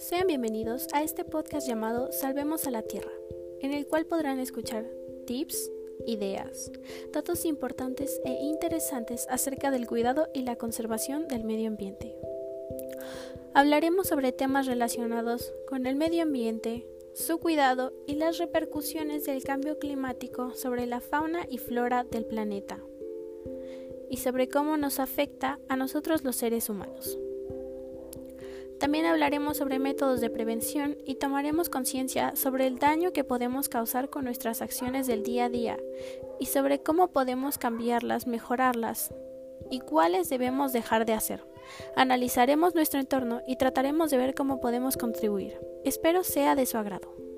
Sean bienvenidos a este podcast llamado Salvemos a la Tierra, en el cual podrán escuchar tips, ideas, datos importantes e interesantes acerca del cuidado y la conservación del medio ambiente. Hablaremos sobre temas relacionados con el medio ambiente, su cuidado y las repercusiones del cambio climático sobre la fauna y flora del planeta y sobre cómo nos afecta a nosotros los seres humanos. También hablaremos sobre métodos de prevención y tomaremos conciencia sobre el daño que podemos causar con nuestras acciones del día a día y sobre cómo podemos cambiarlas, mejorarlas y cuáles debemos dejar de hacer. Analizaremos nuestro entorno y trataremos de ver cómo podemos contribuir. Espero sea de su agrado.